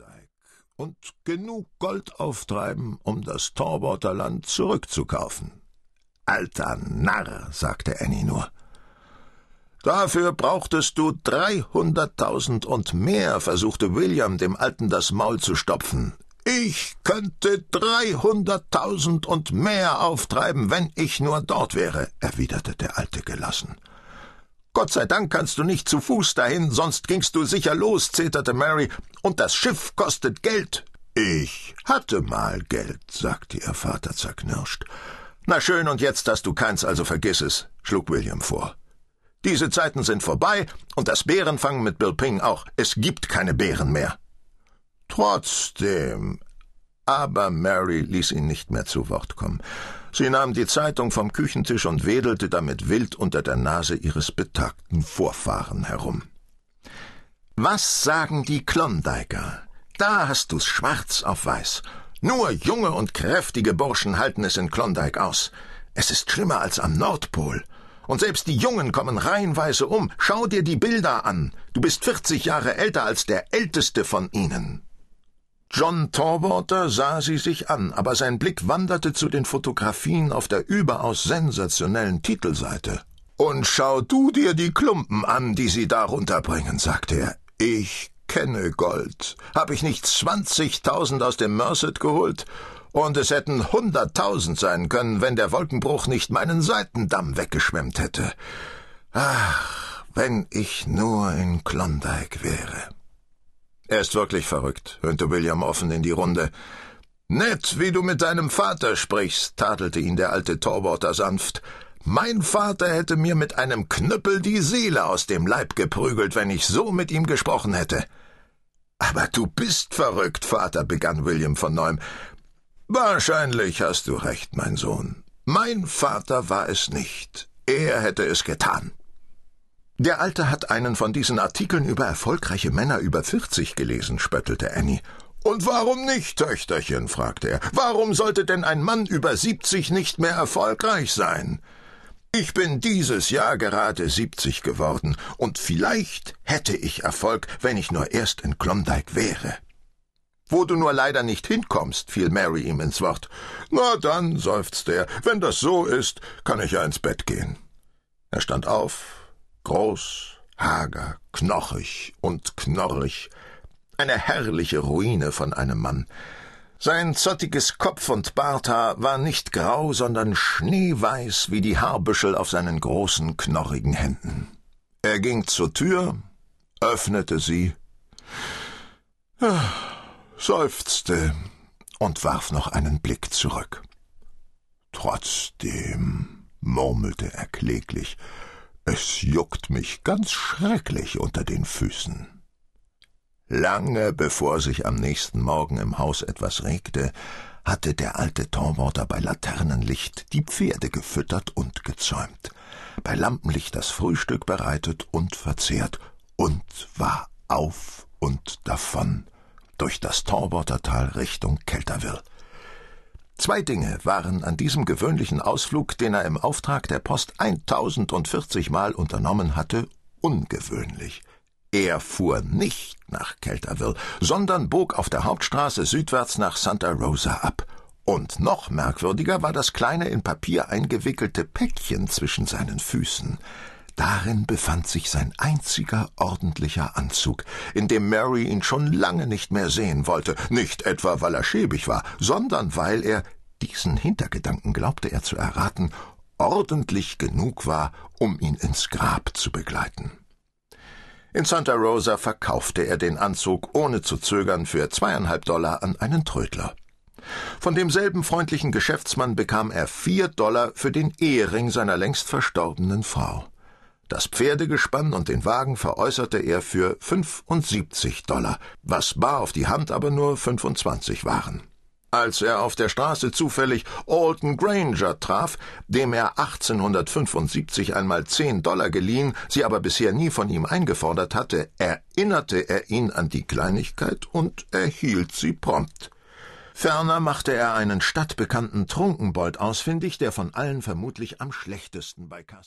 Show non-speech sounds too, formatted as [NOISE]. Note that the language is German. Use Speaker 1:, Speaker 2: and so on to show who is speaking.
Speaker 1: Klondike und genug Gold auftreiben, um das Torwater Land zurückzukaufen. Alter Narr, sagte Annie nur. Dafür brauchtest du dreihunderttausend und mehr, versuchte William dem Alten das Maul zu stopfen. Ich könnte dreihunderttausend und mehr auftreiben, wenn ich nur dort wäre, erwiderte der Alte gelassen. Gott sei Dank kannst du nicht zu Fuß dahin, sonst gingst du sicher los, zeterte Mary, und das Schiff kostet Geld. Ich hatte mal Geld, sagte ihr Vater zerknirscht. Na schön, und jetzt hast du keins, also vergiss es, schlug William vor. Diese Zeiten sind vorbei, und das Bärenfangen mit Bill Ping auch. Es gibt keine Bären mehr. Trotzdem. Aber Mary ließ ihn nicht mehr zu Wort kommen. Sie nahm die Zeitung vom Küchentisch und wedelte damit wild unter der Nase ihres betagten Vorfahren herum. Was sagen die Klondiker? Da hast du's schwarz auf weiß. Nur junge und kräftige Burschen halten es in Klondike aus. Es ist schlimmer als am Nordpol. Und selbst die Jungen kommen reihenweise um. Schau dir die Bilder an. Du bist vierzig Jahre älter als der älteste von ihnen. John Torwater sah sie sich an, aber sein Blick wanderte zu den Fotografien auf der überaus sensationellen Titelseite. Und schau du dir die Klumpen an, die sie darunter bringen, sagte er. Ich kenne Gold. Hab ich nicht zwanzigtausend aus dem Merced geholt? Und es hätten hunderttausend sein können, wenn der Wolkenbruch nicht meinen Seitendamm weggeschwemmt hätte. Ach, wenn ich nur in Klondike wäre. Er ist wirklich verrückt, höhnte William offen in die Runde. Nett, wie du mit deinem Vater sprichst, tadelte ihn der alte Torwater sanft. Mein Vater hätte mir mit einem Knüppel die Seele aus dem Leib geprügelt, wenn ich so mit ihm gesprochen hätte. Aber du bist verrückt, Vater, begann William von neuem. Wahrscheinlich hast du recht, mein Sohn. Mein Vater war es nicht. Er hätte es getan. Der Alte hat einen von diesen Artikeln über erfolgreiche Männer über vierzig gelesen, spöttelte Annie. Und warum nicht, Töchterchen? fragte er. Warum sollte denn ein Mann über siebzig nicht mehr erfolgreich sein? Ich bin dieses Jahr gerade siebzig geworden, und vielleicht hätte ich Erfolg, wenn ich nur erst in Klondike wäre. Wo du nur leider nicht hinkommst, fiel Mary ihm ins Wort. Na dann, seufzte er, wenn das so ist, kann ich ja ins Bett gehen. Er stand auf, Groß, hager, knochig und knorrig, eine herrliche Ruine von einem Mann. Sein zottiges Kopf- und Barthaar war nicht grau, sondern schneeweiß wie die Haarbüschel auf seinen großen, knorrigen Händen. Er ging zur Tür, öffnete sie, [SIGHS] seufzte und warf noch einen Blick zurück. Trotzdem, murmelte er kläglich, es juckt mich ganz schrecklich unter den Füßen. Lange bevor sich am nächsten Morgen im Haus etwas regte, hatte der alte Torwater bei Laternenlicht die Pferde gefüttert und gezäumt, bei Lampenlicht das Frühstück bereitet und verzehrt und war auf und davon durch das Torwatertal Richtung Kelterwill. Zwei Dinge waren an diesem gewöhnlichen Ausflug, den er im Auftrag der Post 1040 Mal unternommen hatte, ungewöhnlich. Er fuhr nicht nach Kelterville, sondern bog auf der Hauptstraße südwärts nach Santa Rosa ab. Und noch merkwürdiger war das kleine in Papier eingewickelte Päckchen zwischen seinen Füßen. Darin befand sich sein einziger ordentlicher Anzug, in dem Mary ihn schon lange nicht mehr sehen wollte, nicht etwa weil er schäbig war, sondern weil er, diesen Hintergedanken glaubte er zu erraten, ordentlich genug war, um ihn ins Grab zu begleiten. In Santa Rosa verkaufte er den Anzug ohne zu zögern für zweieinhalb Dollar an einen Trödler. Von demselben freundlichen Geschäftsmann bekam er vier Dollar für den Ehering seiner längst verstorbenen Frau. Das Pferdegespann und den Wagen veräußerte er für 75 Dollar, was bar auf die Hand aber nur 25 waren. Als er auf der Straße zufällig Alton Granger traf, dem er 1875 einmal 10 Dollar geliehen, sie aber bisher nie von ihm eingefordert hatte, erinnerte er ihn an die Kleinigkeit und erhielt sie prompt. Ferner machte er einen stadtbekannten Trunkenbold ausfindig, der von allen vermutlich am schlechtesten bei Kasse